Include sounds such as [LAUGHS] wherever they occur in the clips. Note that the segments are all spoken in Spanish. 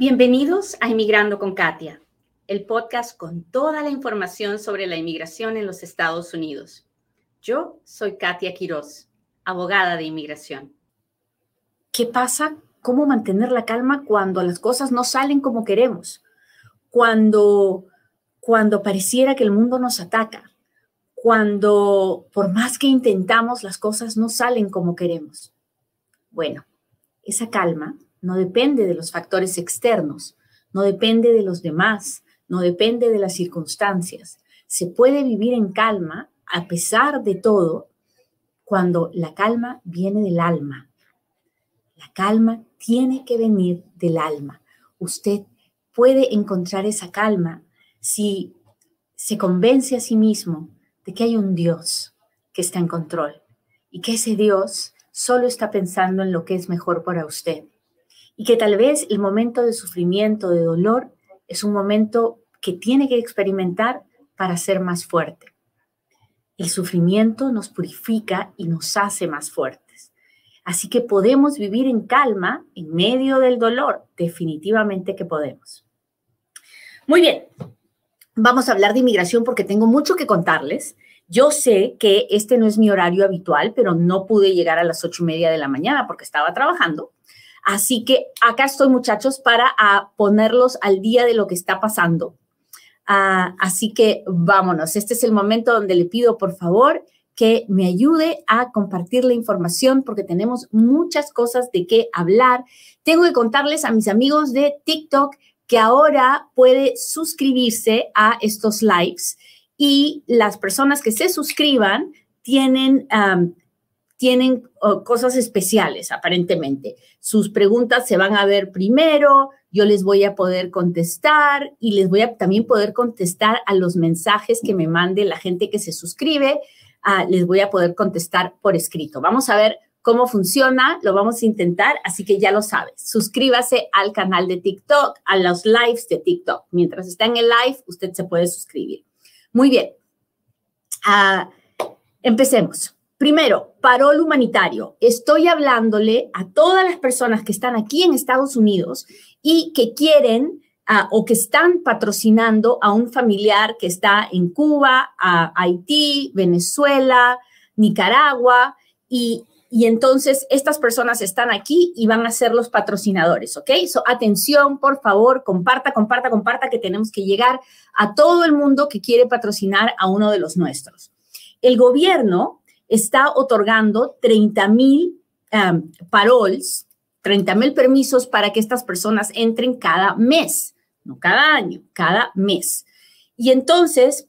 Bienvenidos a Inmigrando con Katia, el podcast con toda la información sobre la inmigración en los Estados Unidos. Yo soy Katia Quiroz, abogada de inmigración. ¿Qué pasa? ¿Cómo mantener la calma cuando las cosas no salen como queremos? Cuando, cuando pareciera que el mundo nos ataca, cuando por más que intentamos las cosas no salen como queremos. Bueno, esa calma no depende de los factores externos, no depende de los demás, no depende de las circunstancias. Se puede vivir en calma a pesar de todo cuando la calma viene del alma. La calma tiene que venir del alma. Usted puede encontrar esa calma si se convence a sí mismo de que hay un Dios que está en control y que ese Dios solo está pensando en lo que es mejor para usted y que tal vez el momento de sufrimiento, de dolor, es un momento que tiene que experimentar para ser más fuerte. El sufrimiento nos purifica y nos hace más fuertes. Así que podemos vivir en calma en medio del dolor, definitivamente que podemos. Muy bien, vamos a hablar de inmigración porque tengo mucho que contarles. Yo sé que este no es mi horario habitual, pero no pude llegar a las ocho y media de la mañana porque estaba trabajando. Así que acá estoy, muchachos, para ponerlos al día de lo que está pasando. Ah, así que vámonos. Este es el momento donde le pido, por favor, que me ayude a compartir la información porque tenemos muchas cosas de qué hablar. Tengo que contarles a mis amigos de TikTok que ahora puede suscribirse a estos lives y las personas que se suscriban tienen tienen oh, cosas especiales, aparentemente. Sus preguntas se van a ver primero, yo les voy a poder contestar y les voy a también poder contestar a los mensajes que me mande la gente que se suscribe. Ah, les voy a poder contestar por escrito. Vamos a ver cómo funciona, lo vamos a intentar, así que ya lo sabes. Suscríbase al canal de TikTok, a los lives de TikTok. Mientras está en el live, usted se puede suscribir. Muy bien. Ah, empecemos. Primero, parol humanitario. Estoy hablándole a todas las personas que están aquí en Estados Unidos y que quieren ah, o que están patrocinando a un familiar que está en Cuba, Haití, Venezuela, Nicaragua y, y entonces estas personas están aquí y van a ser los patrocinadores, ¿ok? So, atención, por favor, comparta, comparta, comparta que tenemos que llegar a todo el mundo que quiere patrocinar a uno de los nuestros. El gobierno está otorgando 30 mil um, paroles, 30 mil permisos para que estas personas entren cada mes, no cada año, cada mes. Y entonces,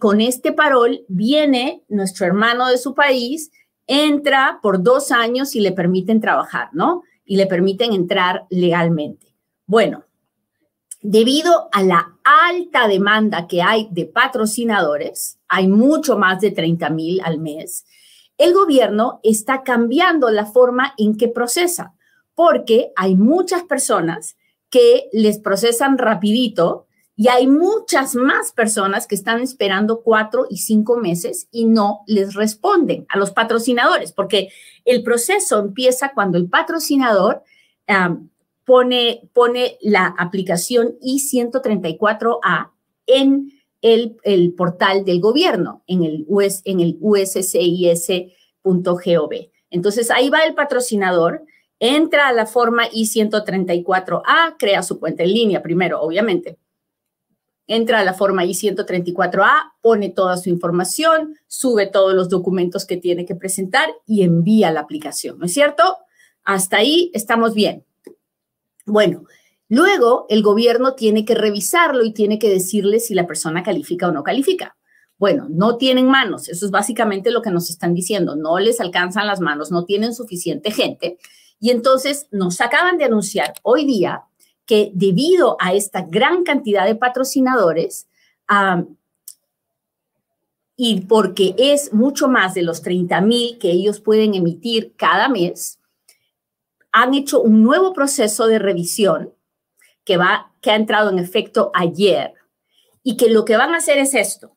con este parol viene nuestro hermano de su país, entra por dos años y le permiten trabajar, ¿no? Y le permiten entrar legalmente. Bueno, debido a la alta demanda que hay de patrocinadores, hay mucho más de 30 mil al mes, el gobierno está cambiando la forma en que procesa, porque hay muchas personas que les procesan rapidito y hay muchas más personas que están esperando cuatro y cinco meses y no les responden a los patrocinadores, porque el proceso empieza cuando el patrocinador pone, pone la aplicación I-134A en el, portal del gobierno en el, US, en el uscis.gov. Entonces ahí va el patrocinador, entra a la forma I-134A, crea su cuenta en línea primero, obviamente. Entra a la forma I-134A, pone toda su información, sube todos los documentos que tiene que presentar y envía la aplicación, ¿no es cierto? Hasta ahí estamos bien. Bueno, Luego, el gobierno tiene que revisarlo y tiene que decirle si la persona califica o no califica. Bueno, no tienen manos, eso es básicamente lo que nos están diciendo, no les alcanzan las manos, no tienen suficiente gente. Y entonces nos acaban de anunciar hoy día que debido a esta gran cantidad de patrocinadores, y porque es mucho más de los 30 mil que ellos pueden emitir cada mes, han hecho un nuevo proceso de revisión que, va, que ha entrado en efecto ayer y que lo que van a hacer es esto.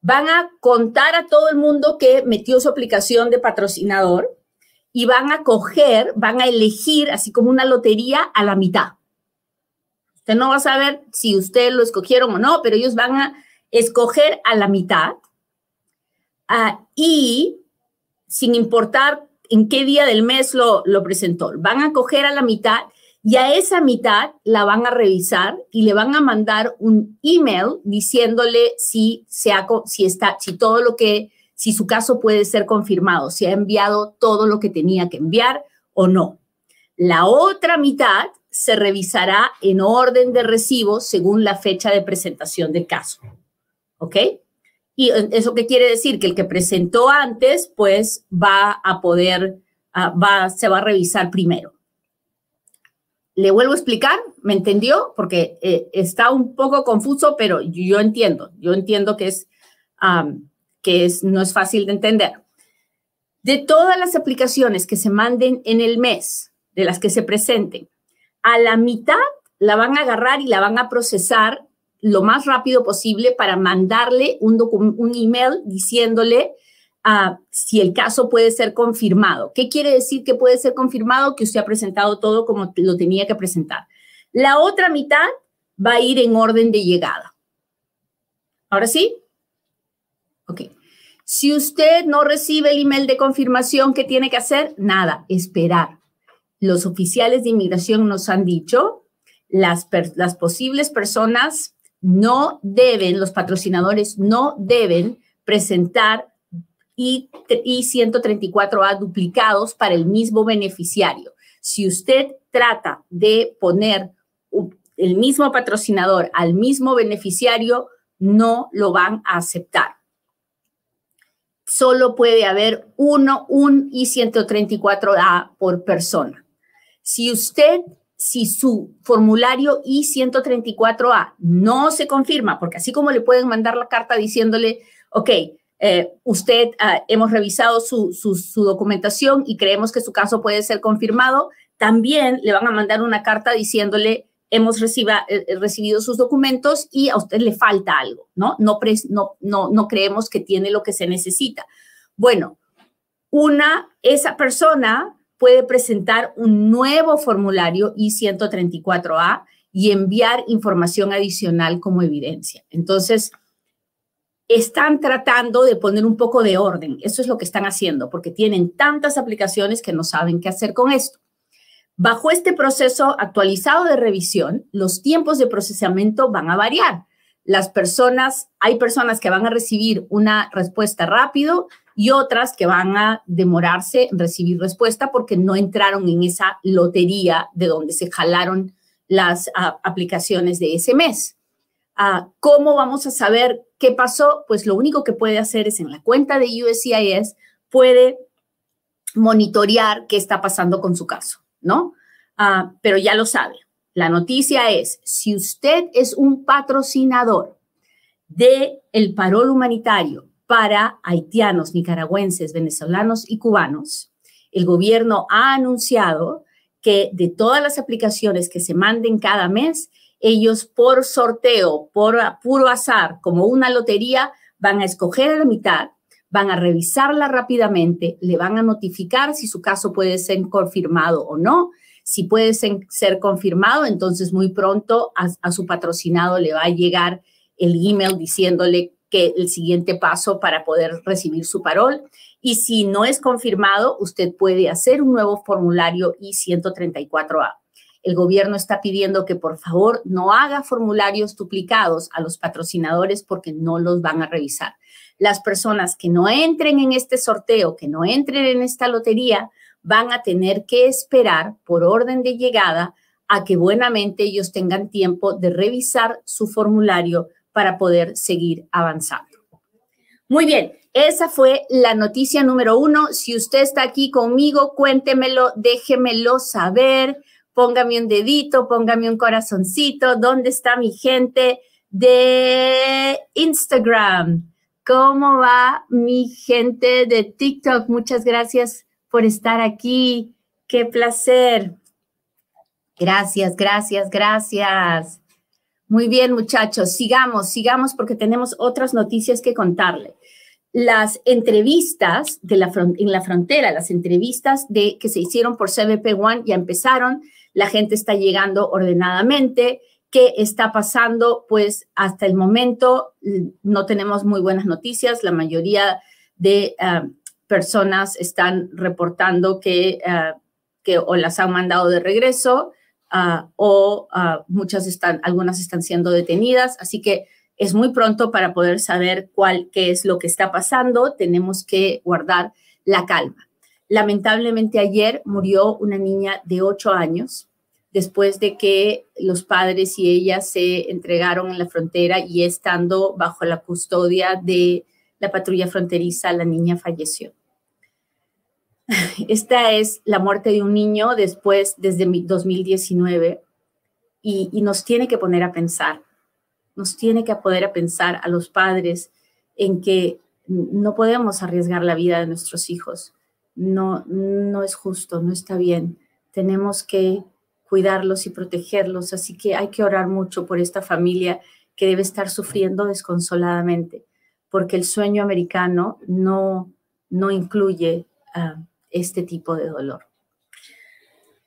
Van a contar a todo el mundo que metió su aplicación de patrocinador y van a coger, van a elegir, así como una lotería, a la mitad. Usted no va a saber si usted lo escogieron o no, pero ellos van a escoger a la mitad ah, y sin importar en qué día del mes lo, presentó, van a coger a la mitad y a esa mitad la van a revisar y le van a mandar un email diciéndole si, se ha, si, está, si todo lo que, si su caso puede ser confirmado, si ha enviado todo lo que tenía que enviar o no. La otra mitad se revisará en orden de recibo según la fecha de presentación del caso. ¿Ok? ¿Y eso qué quiere decir? Que el que presentó antes, pues va a poder, ah, va, se va a revisar primero. Le vuelvo a explicar, ¿me entendió? Porque eh, está un poco confuso, pero yo entiendo, yo entiendo que es, que es, no es fácil de entender. De todas las aplicaciones que se manden en el mes, de las que se presenten, a la mitad la van a agarrar y la van a procesar lo más rápido posible para mandarle un, email diciéndole uh, si el caso puede ser confirmado. ¿Qué quiere decir que puede ser confirmado? Que usted ha presentado todo como lo tenía que presentar. La otra mitad va a ir en orden de llegada. ¿Ahora sí? Ok. Si usted no recibe el email de confirmación, ¿qué tiene que hacer? Nada, esperar. Los oficiales de inmigración nos han dicho, las posibles personas no deben, los patrocinadores no deben presentar y, 134A duplicados para el mismo beneficiario. Si usted trata de poner el mismo patrocinador al mismo beneficiario, no lo van a aceptar. Solo puede haber uno, un I-134A por persona. Si usted si su formulario I-134A no se confirma, porque así como le pueden mandar la carta diciéndole, ok, eh, usted, ah, hemos revisado su, documentación y creemos que su caso puede ser confirmado, también le van a mandar una carta diciéndole, hemos eh, eh, recibido sus documentos y a usted le falta algo, no, no, no creemos que tiene lo que se necesita. Bueno, una, esa persona puede presentar un nuevo formulario I-134A y enviar información adicional como evidencia. Entonces, están tratando de poner un poco de orden. Eso es lo que están haciendo, porque tienen tantas aplicaciones que no saben qué hacer con esto. Bajo este proceso actualizado de revisión, los tiempos de procesamiento van a variar. Las personas, hay personas que van a recibir una respuesta rápido y otras que van a demorarse en recibir respuesta porque no entraron en esa lotería de donde se jalaron las ah, aplicaciones de ese mes. Ah, ¿Cómo vamos a saber qué pasó? Pues lo único que puede hacer es en la cuenta de USCIS, puede monitorear qué está pasando con su caso, ¿no? Ah, pero ya lo sabe. La noticia es, si usted es un patrocinador de el parol humanitario para haitianos, nicaragüenses, venezolanos y cubanos. El gobierno ha anunciado que de todas las aplicaciones que se manden cada mes, ellos por sorteo, por puro azar, como una lotería, van a escoger la mitad, van a revisarla rápidamente, le van a notificar si su caso puede ser confirmado o no. Si puede ser, confirmado, entonces muy pronto a su patrocinado le va a llegar el email diciéndole que el siguiente paso para poder recibir su parol. Y si no es confirmado, usted puede hacer un nuevo formulario I-134A. El gobierno está pidiendo que por favor no haga formularios duplicados a los patrocinadores porque no los van a revisar. Las personas que no entren en este sorteo, que no entren en esta lotería, van a tener que esperar por orden de llegada a que buenamente ellos tengan tiempo de revisar su formulario para poder seguir avanzando. Muy bien, esa fue la noticia número uno. Si usted está aquí conmigo, cuéntemelo, déjemelo saber, póngame un dedito, póngame un corazoncito. ¿Dónde está mi gente de Instagram? ¿Cómo va mi gente de TikTok? Muchas gracias por estar aquí. Qué placer. Gracias, gracias, gracias. Muy bien, muchachos, sigamos, sigamos porque tenemos otras noticias que contarle. Las entrevistas de la en la frontera, las entrevistas de, que se hicieron por CBP One ya empezaron, la gente está llegando ordenadamente ¿Qué está pasando? Pues hasta el momento mm, no tenemos muy buenas noticias. La mayoría de ah, personas están reportando que, ah, que o las han mandado de regreso ah, o muchas están, algunas están siendo detenidas. Así que es muy pronto para poder saber cuál, qué es lo que está pasando. Tenemos que guardar la calma. Lamentablemente ayer murió una niña de 8 años después de que los padres y ella se entregaron en la frontera y estando bajo la custodia de la patrulla fronteriza, la niña falleció. [LAUGHS] Esta es la muerte de un niño después, desde 2019, y, nos tiene que poner a pensar, nos tiene que poder a pensar a los padres en que no podemos arriesgar la vida de nuestros hijos. No, no es justo, no está bien. Tenemos que cuidarlos y protegerlos, así que hay que orar mucho por esta familia que debe estar sufriendo desconsoladamente, porque el sueño americano no, no incluye ah, este tipo de dolor.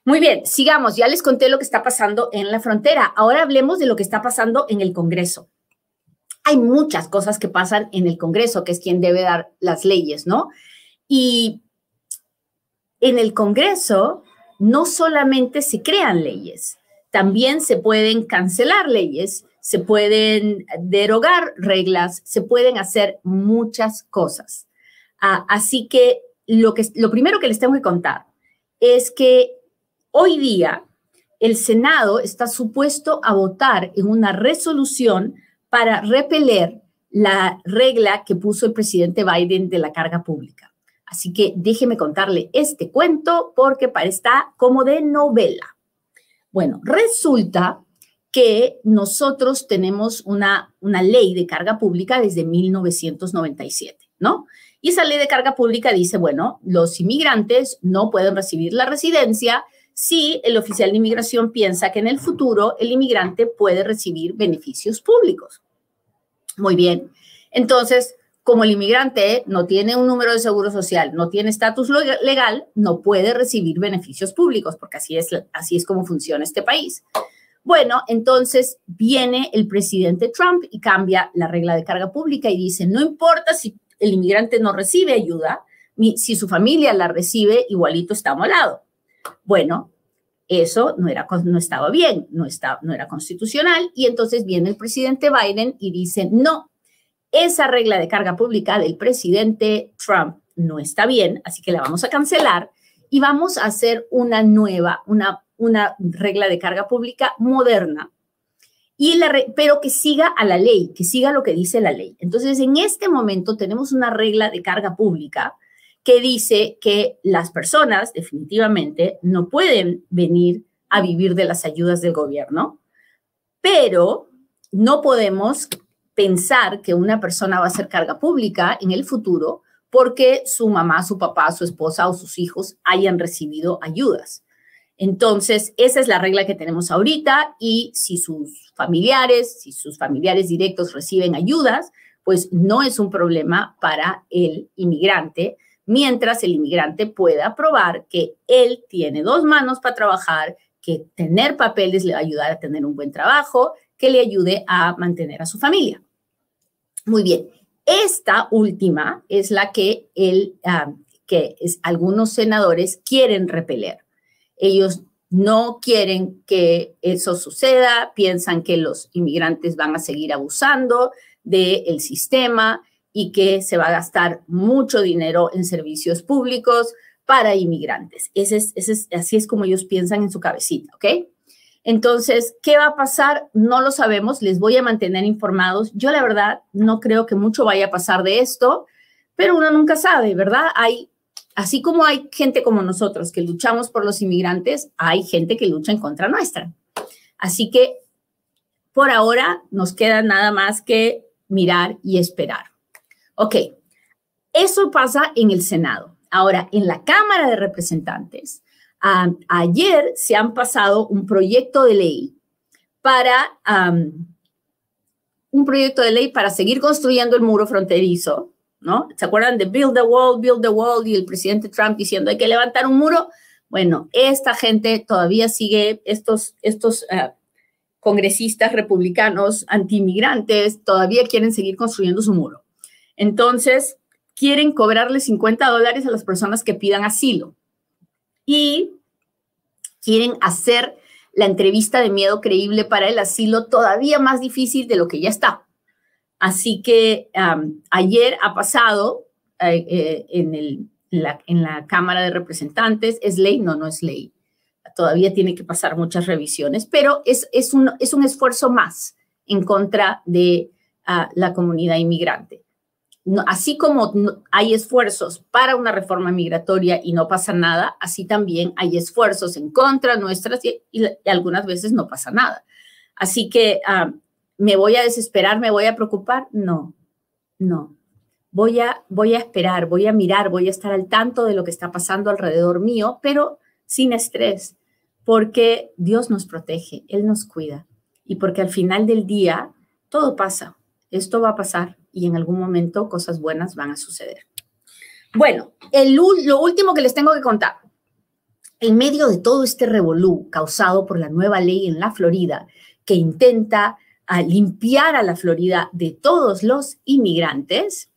Muy bien, sigamos. Ya les conté lo que está pasando en la frontera. Ahora hablemos de lo que está pasando en el Congreso. Hay muchas cosas que pasan en el Congreso, que es quien debe dar las leyes, ¿no? Y en el Congreso no solamente se crean leyes, también se pueden cancelar leyes, se pueden derogar reglas, se pueden hacer muchas cosas. Ah, así que lo, que lo primero que les tengo que contar es que hoy día el Senado está supuesto a votar en una resolución para repeler la regla que puso el presidente Biden de la carga pública. Así que déjeme contarle este cuento porque está como de novela. Bueno, resulta que nosotros tenemos una, una ley de carga pública desde 1997, ¿no? Y esa ley de carga pública dice, bueno, los inmigrantes no pueden recibir la residencia si el oficial de inmigración piensa que en el futuro el inmigrante puede recibir beneficios públicos. Muy bien. Entonces, como el inmigrante no tiene un número de seguro social, no tiene estatus legal, no puede recibir beneficios públicos, porque así es, así es como funciona este país. Bueno, entonces viene el presidente Trump y cambia la regla de carga pública y dice, no importa si el inmigrante no recibe ayuda, si su familia la recibe, igualito está lado. Bueno, eso no, era, no estaba bien, no, estaba, no era constitucional y entonces viene el presidente Biden y dice, no, esa regla de carga pública del presidente Trump no está bien, así que la vamos a cancelar y vamos a hacer una nueva, una, una regla de carga pública moderna, y la pero que siga a la ley, que siga lo que dice la ley. Entonces, en este momento tenemos una regla de carga pública que dice que las personas definitivamente no pueden venir a vivir de las ayudas del gobierno, pero no podemos pensar que una persona va a ser carga pública en el futuro porque su mamá, su papá, su esposa o sus hijos hayan recibido ayudas. Entonces, esa es la regla que tenemos ahorita y si sus familiares, si sus familiares directos reciben ayudas, pues no es un problema para el inmigrante, mientras el inmigrante pueda probar que él tiene dos manos para trabajar, que tener papeles le va a ayudar a tener un buen trabajo, que le ayude a mantener a su familia. Muy bien, esta última es la que, él, ah, que algunos senadores quieren repeler. Ellos no quieren que eso suceda, piensan que los inmigrantes van a seguir abusando del sistema y que se va a gastar mucho dinero en servicios públicos para inmigrantes. Ese es, así es como ellos piensan en su cabecita, ¿ok? Entonces, ¿qué va a pasar? No lo sabemos, les voy a mantener informados. Yo la verdad no creo que mucho vaya a pasar de esto, pero uno nunca sabe, ¿verdad? Hay, así como hay gente como nosotros que luchamos por los inmigrantes, hay gente que lucha en contra nuestra. Así que por ahora nos queda nada más que mirar y esperar. Ok, eso pasa en el Senado. Ahora, en la Cámara de Representantes, ayer se han pasado un proyecto de ley para un proyecto de ley para seguir construyendo el muro fronterizo, ¿no? ¿Se acuerdan de Build the Wall, Build the Wall y el presidente Trump diciendo hay que levantar un muro? Bueno, esta gente todavía sigue estos, estos, ah, congresistas republicanos antiinmigrantes todavía quieren seguir construyendo su muro. Entonces, quieren cobrarle 50 dólares a las personas que pidan asilo y quieren hacer la entrevista de miedo creíble para el asilo todavía más difícil de lo que ya está. Así que ayer ha pasado eh, eh, en, la, Cámara de Representantes, ¿es ley? No, no es ley. Todavía tiene que pasar muchas revisiones, pero es, es, un, es un esfuerzo más en contra de ah, la comunidad inmigrante así como hay esfuerzos para una reforma migratoria y no pasa nada, así también hay esfuerzos en contra nuestras y, algunas veces no pasa nada. Así que, ¿me voy a desesperar? ¿Me voy a preocupar? No, no. Voy a, voy a esperar, voy a mirar, voy a estar al tanto de lo que está pasando alrededor mío, pero sin estrés, porque Dios nos protege, Él nos cuida y porque al final del día todo pasa, esto va a pasar y en algún momento cosas buenas van a suceder. Bueno, el, lo último que les tengo que contar. En medio de todo este revolú causado por la nueva ley en la Florida que intenta ah, limpiar a la Florida de todos los inmigrantes,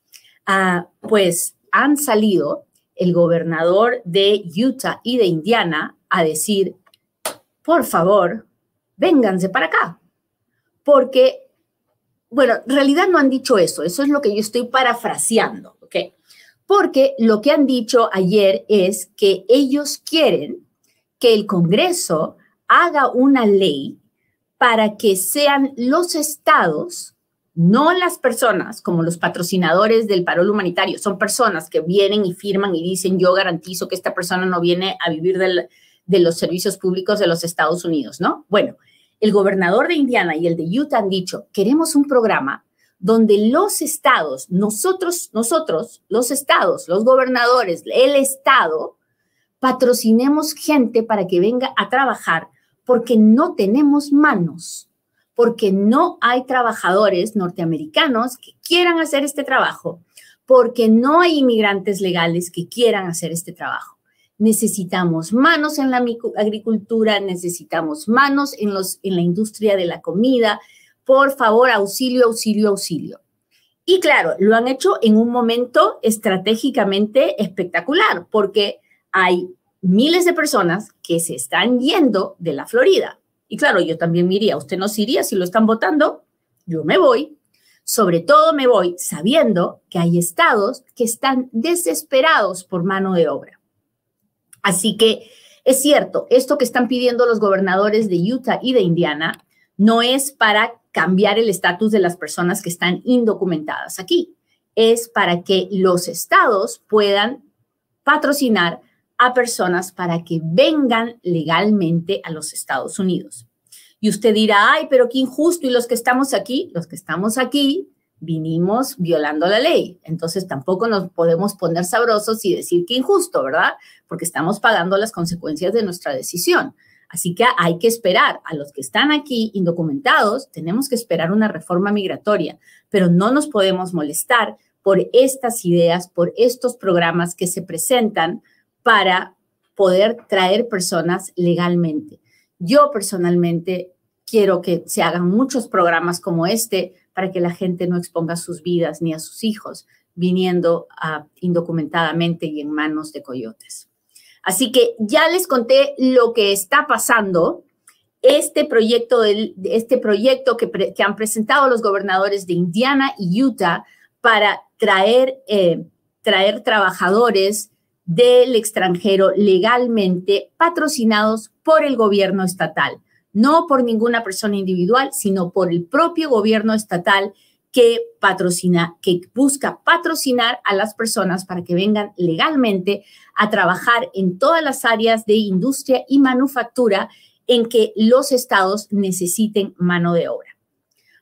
ah, pues han salido el gobernador de Utah y de Indiana a decir, por favor, vénganse para acá, porque bueno, en realidad no han dicho eso, eso es lo que yo estoy parafraseando, ¿ok? Porque lo que han dicho ayer es que ellos quieren que el Congreso haga una ley para que sean los estados, no las personas como los patrocinadores del parol humanitario, son personas que vienen y firman y dicen yo garantizo que esta persona no viene a vivir de los servicios públicos de los Estados Unidos, ¿no? Bueno, el gobernador de Indiana y el de Utah han dicho, queremos un programa donde los estados, nosotros, nosotros, los estados, los gobernadores, el estado, patrocinemos gente para que venga a trabajar porque no tenemos manos, porque no hay trabajadores norteamericanos que quieran hacer este trabajo, porque no hay inmigrantes legales que quieran hacer este trabajo necesitamos manos en la agricultura, necesitamos manos en, los, en la industria de la comida. Por favor, auxilio, auxilio, auxilio. Y claro, lo han hecho en un momento estratégicamente espectacular, porque hay miles de personas que se están yendo de la Florida. Y claro, yo también me iría, usted no se iría si lo están votando, yo me voy. Sobre todo me voy sabiendo que hay estados que están desesperados por mano de obra. Así que es cierto, esto que están pidiendo los gobernadores de Utah y de Indiana no es para cambiar el estatus de las personas que están indocumentadas aquí, es para que los estados puedan patrocinar a personas para que vengan legalmente a los Estados Unidos. Y usted dirá, ay, pero qué injusto, y los que estamos aquí, los que estamos aquí vinimos violando la ley. Entonces tampoco nos podemos poner sabrosos y decir que injusto, ¿verdad? Porque estamos pagando las consecuencias de nuestra decisión. Así que hay que esperar a los que están aquí indocumentados, tenemos que esperar una reforma migratoria, pero no nos podemos molestar por estas ideas, por estos programas que se presentan para poder traer personas legalmente. Yo personalmente quiero que se hagan muchos programas como este para que la gente no exponga sus vidas ni a sus hijos viniendo uh, indocumentadamente y en manos de coyotes. Así que ya les conté lo que está pasando. Este proyecto, este proyecto que, han presentado los gobernadores de Indiana y Utah para traer, eh, traer trabajadores del extranjero legalmente patrocinados por el gobierno estatal no por ninguna persona individual, sino por el propio gobierno estatal que patrocina, que busca patrocinar a las personas para que vengan legalmente a trabajar en todas las áreas de industria y manufactura en que los estados necesiten mano de obra.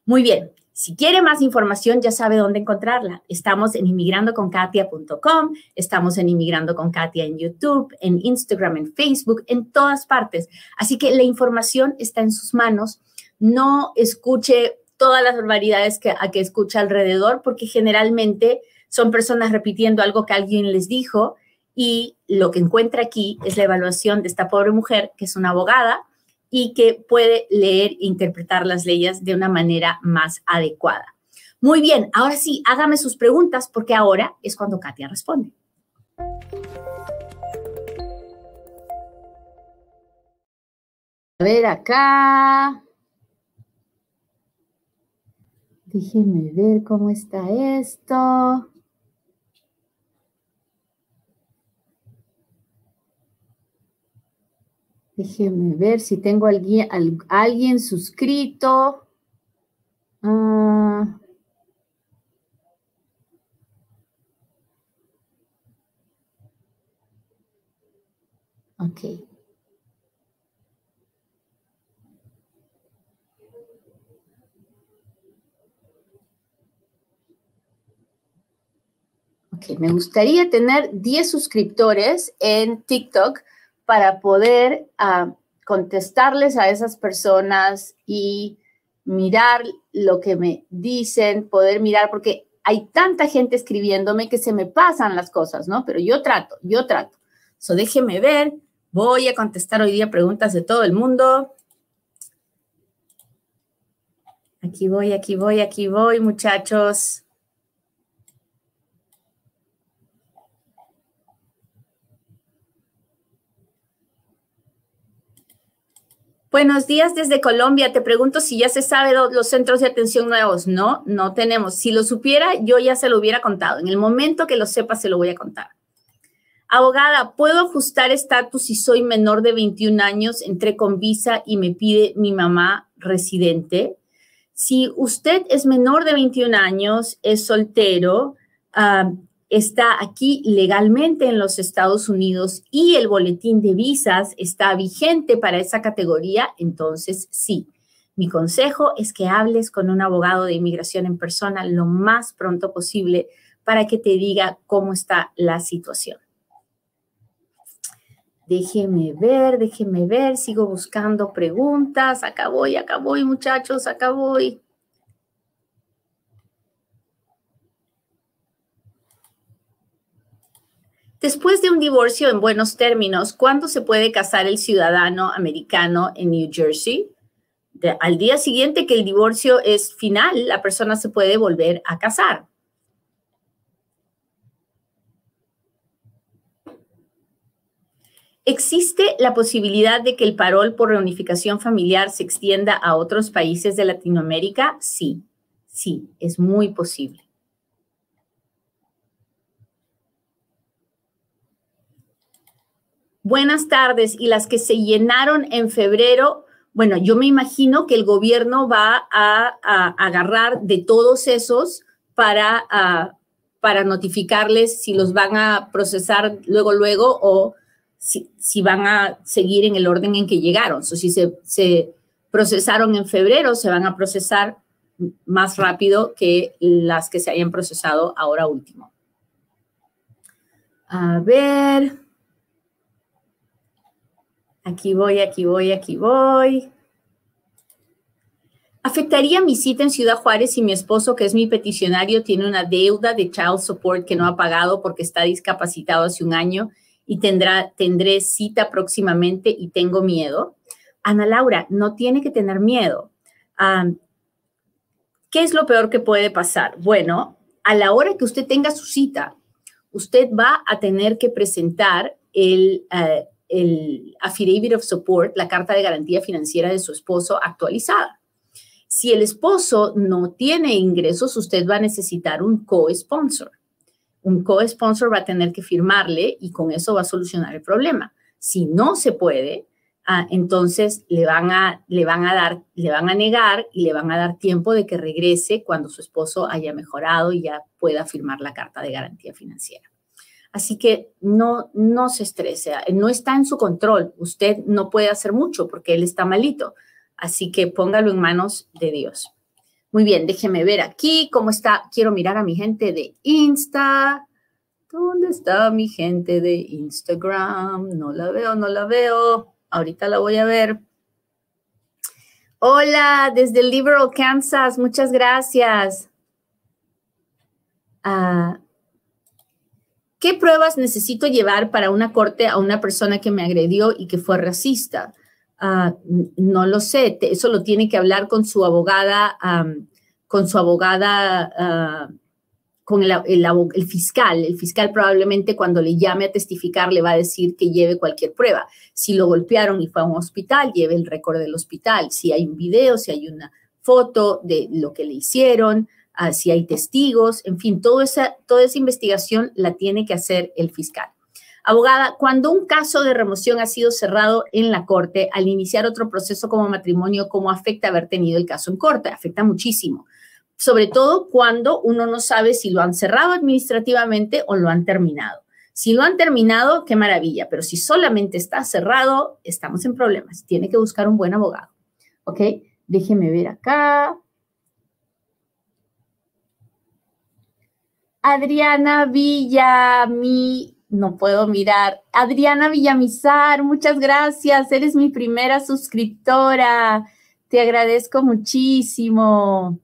Muy bien, si quiere más información, ya sabe dónde encontrarla. Estamos en inmigrandoconkatia.com, estamos en Inmigrando con Katia en YouTube, en Instagram, en Facebook, en todas partes. Así que la información está en sus manos. No escuche todas las barbaridades que, a que escucha alrededor, porque generalmente son personas repitiendo algo que alguien les dijo y lo que encuentra aquí es la evaluación de esta pobre mujer, que es una abogada, y que puede leer e interpretar las leyes de una manera más adecuada. Muy bien, ahora sí, hágame sus preguntas porque ahora es cuando Katia responde. A ver acá. Déjenme ver cómo está esto. Déjenme ver si tengo alguien, alguien suscrito. Ah. ok. Ok, me gustaría tener 10 suscriptores en TikTok para poder ah, contestarles a esas personas y mirar lo que me dicen, poder mirar, porque hay tanta gente escribiéndome que se me pasan las cosas, ¿no? Pero yo trato, yo trato. So déjeme ver, voy a contestar hoy día preguntas de todo el mundo. Aquí voy, aquí voy, aquí voy, muchachos. Buenos días desde Colombia. Te pregunto si ya se sabe los centros de atención nuevos. No, no tenemos. Si lo supiera, yo ya se lo hubiera contado. En el momento que lo sepa, se lo voy a contar. Abogada, ¿puedo ajustar estatus si soy menor de 21 años? Entré con visa y me pide mi mamá residente. Si usted es menor de 21 años, es soltero, ah, está aquí legalmente en los Estados Unidos y el boletín de visas está vigente para esa categoría, entonces sí. Mi consejo es que hables con un abogado de inmigración en persona lo más pronto posible para que te diga cómo está la situación. Déjeme ver, déjeme ver, sigo buscando preguntas. Acá voy, acá voy, muchachos, acá voy. Después de un divorcio en buenos términos, ¿cuándo se puede casar el ciudadano americano en New Jersey? al día siguiente que el divorcio es final, la persona se puede volver a casar. ¿Existe la posibilidad de que el parol por reunificación familiar se extienda a otros países de Latinoamérica? Sí, sí, es muy posible. Buenas tardes. Y las que se llenaron en febrero, bueno, yo me imagino que el gobierno va a, agarrar de todos esos para, para notificarles si los van a procesar luego, luego o si, van a seguir en el orden en que llegaron. O si se, se procesaron en febrero, se van a procesar más rápido que las que se hayan procesado ahora último. A ver. Aquí voy, aquí voy, aquí voy. ¿Afectaría mi cita en Ciudad Juárez si mi esposo, que es mi peticionario, tiene una deuda de child support que no ha pagado porque está discapacitado hace un año y tendrá, tendré cita próximamente y tengo miedo? Ana Laura, no tiene que tener miedo. ¿Qué es lo peor que puede pasar? Bueno, a la hora que usted tenga su cita, usted va a tener que presentar el, eh, el affidavit of support, la carta de garantía financiera de su esposo actualizada. Si el esposo no tiene ingresos, usted va a necesitar un co-sponsor. Un co-sponsor va a tener que firmarle y con eso va a solucionar el problema. Si no se puede, ah, entonces le van, a, le van a dar, le van a negar y le van a dar tiempo de que regrese cuando su esposo haya mejorado y ya pueda firmar la carta de garantía financiera. Así que no, no se estrese, no está en su control. Usted no puede hacer mucho porque él está malito. Así que póngalo en manos de Dios. Muy bien, déjeme ver aquí cómo está. Quiero mirar a mi gente de Insta. ¿Dónde está mi gente de Instagram? No la veo, no la veo. Ahorita la voy a ver. Hola, desde Liberal, Kansas. Muchas gracias. Ah, ¿Qué pruebas necesito llevar para una corte a una persona que me agredió y que fue racista? Ah, no lo sé, eso lo tiene que hablar con su abogada, con su abogada, ah, con el, el, fiscal. El fiscal probablemente cuando le llame a testificar le va a decir que lleve cualquier prueba. Si lo golpearon y fue a un hospital, lleve el récord del hospital. Si hay un video, si hay una foto de lo que le hicieron, ah, si hay testigos, en fin, toda esa, toda esa investigación la tiene que hacer el fiscal. Abogada, cuando un caso de remoción ha sido cerrado en la corte, al iniciar otro proceso como matrimonio, ¿cómo afecta haber tenido el caso en corte? Afecta muchísimo, sobre todo cuando uno no sabe si lo han cerrado administrativamente o lo han terminado. Si lo han terminado, qué maravilla, pero si solamente está cerrado, estamos en problemas. Tiene que buscar un buen abogado. ¿Ok? Déjeme ver acá. Adriana Villa, mi no puedo mirar. Adriana Villamizar, muchas gracias. Eres mi primera suscriptora. Te agradezco muchísimo.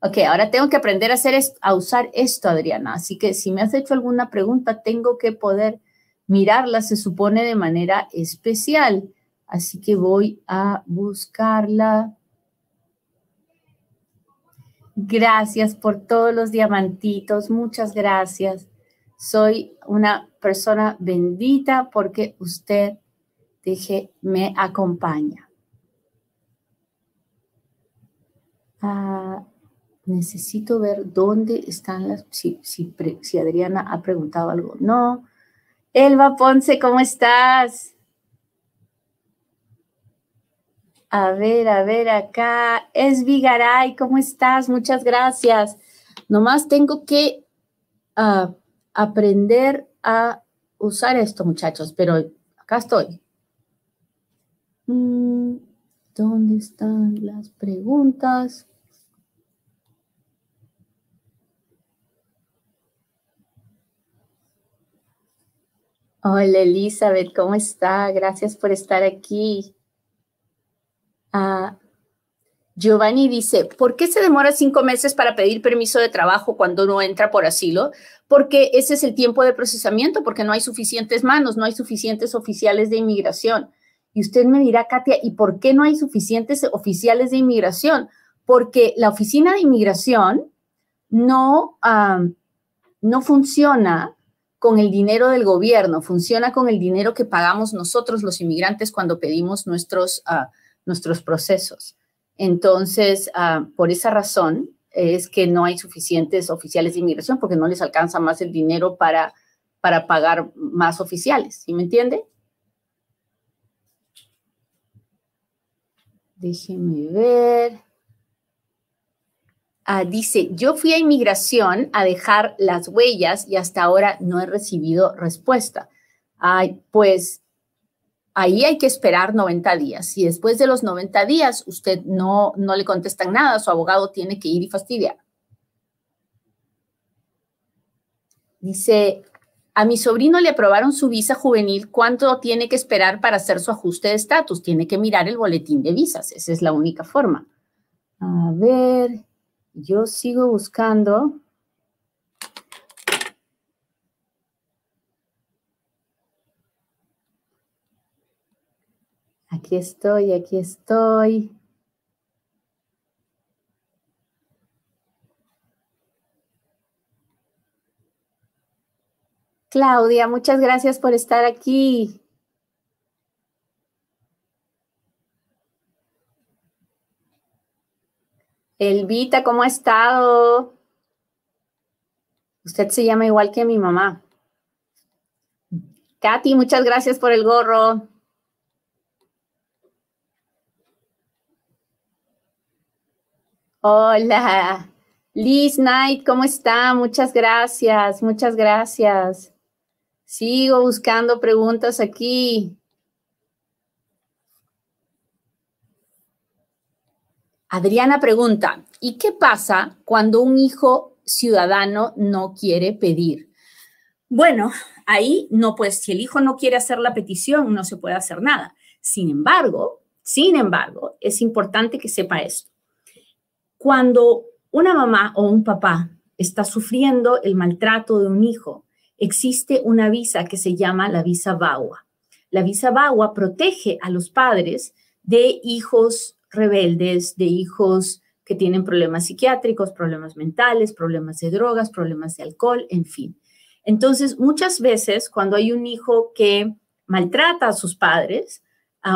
Ok, ahora tengo que aprender a, hacer a usar esto, Adriana. Así que si me has hecho alguna pregunta, tengo que poder mirarla, se supone, de manera especial. Así que voy a buscarla. Gracias por todos los diamantitos. Muchas gracias. Soy una persona bendita porque usted, dije, me acompaña. Ah, necesito ver dónde están las, si, si, si Adriana ha preguntado algo. No. Elba Ponce, ¿cómo estás? A ver, a ver, acá. Es Vigaray, ¿cómo estás? Muchas gracias. Nomás tengo que uh, aprender a usar esto, muchachos, pero acá estoy. Mm, ¿Dónde están las preguntas? Hola Elizabeth, ¿cómo está? Gracias por estar aquí. Ah, Giovanni dice, ¿por qué se demora cinco meses para pedir permiso de trabajo cuando uno entra por asilo? Porque ese es el tiempo de procesamiento, porque no hay suficientes manos, no hay suficientes oficiales de inmigración. Y usted me dirá, Katia, ¿y por qué no hay suficientes oficiales de inmigración? Porque la oficina de inmigración no, no funciona con el dinero del gobierno, funciona con el dinero que pagamos nosotros los inmigrantes cuando pedimos nuestros, ah, nuestros procesos. Entonces, ah, por esa razón es que no hay suficientes oficiales de inmigración porque no les alcanza más el dinero para, para pagar más oficiales. ¿Sí me entiende? Déjeme ver. Ah, dice, yo fui a inmigración a dejar las huellas y hasta ahora no he recibido respuesta. Ay, pues ahí hay que esperar 90 días. Y después de los 90 días usted no, no le contestan nada, su abogado tiene que ir y fastidiar. Dice, a mi sobrino le aprobaron su visa juvenil. ¿Cuánto tiene que esperar para hacer su ajuste de estatus? Tiene que mirar el boletín de visas. Esa es la única forma. A ver, yo sigo buscando. Aquí estoy, aquí estoy. Claudia, muchas gracias por estar aquí. Elvita, ¿cómo ha estado? Usted se llama igual que mi mamá. Katy, muchas gracias por el gorro. Hola, Liz Knight, ¿cómo está? Muchas gracias, muchas gracias. Sigo buscando preguntas aquí. Adriana pregunta, ¿y qué pasa cuando un hijo ciudadano no quiere pedir? Bueno, ahí no, pues si el hijo no quiere hacer la petición, no se puede hacer nada. Sin embargo, sin embargo, es importante que sepa esto. Cuando una mamá o un papá está sufriendo el maltrato de un hijo, existe una visa que se llama la visa VAWA. la visa VAWA protege a los padres de hijos rebeldes, de hijos que tienen problemas psiquiátricos, problemas mentales, problemas de drogas, problemas de alcohol, en fin. Entonces, muchas veces cuando hay un hijo que maltrata a sus padres,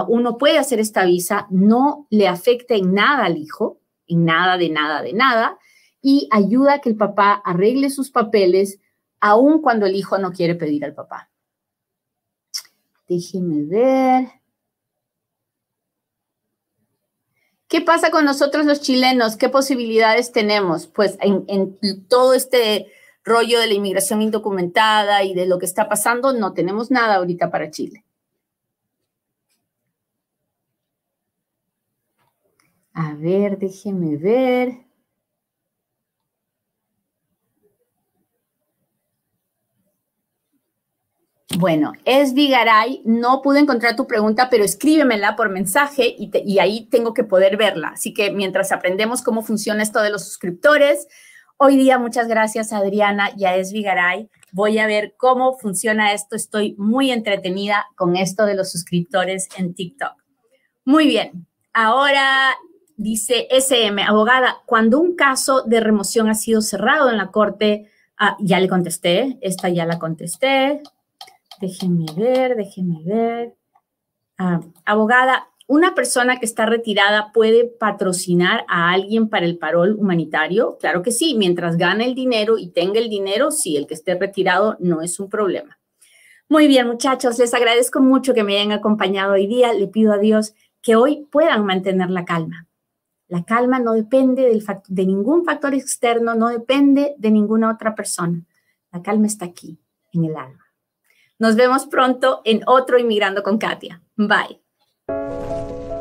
uno puede hacer esta visa, no le afecta en nada al hijo, en nada, de nada, de nada, y ayuda a que el papá arregle sus papeles, aun cuando el hijo no quiere pedir al papá. Déjeme ver. ¿Qué pasa con nosotros los chilenos? ¿Qué posibilidades tenemos? Pues en, en, todo este rollo de la inmigración indocumentada y de lo que está pasando, no tenemos nada ahorita para Chile. A ver, déjeme ver. Bueno, es Vigaray, no pude encontrar tu pregunta, pero escríbemela por mensaje y, ahí tengo que poder verla. Así que mientras aprendemos cómo funciona esto de los suscriptores, hoy día muchas gracias a Adriana y a Esvigaray. Voy a ver cómo funciona esto. Estoy muy entretenida con esto de los suscriptores en TikTok. Muy bien, ahora dice SM, abogada, cuando un caso de remoción ha sido cerrado en la corte, ah, ya le contesté, esta ya la contesté. Déjenme ver, déjenme ver. Ah, abogada, ¿una persona que está retirada puede patrocinar a alguien para el parol humanitario? Claro que sí, mientras gane el dinero y tenga el dinero, sí, el que esté retirado no es un problema. Muy bien, muchachos, les agradezco mucho que me hayan acompañado hoy día. Le pido a Dios que hoy puedan mantener la calma. La calma no depende de ningún factor externo, no depende de ninguna otra persona. La calma está aquí, en el alma. Nos vemos pronto en otro Inmigrando con Katia. Bye.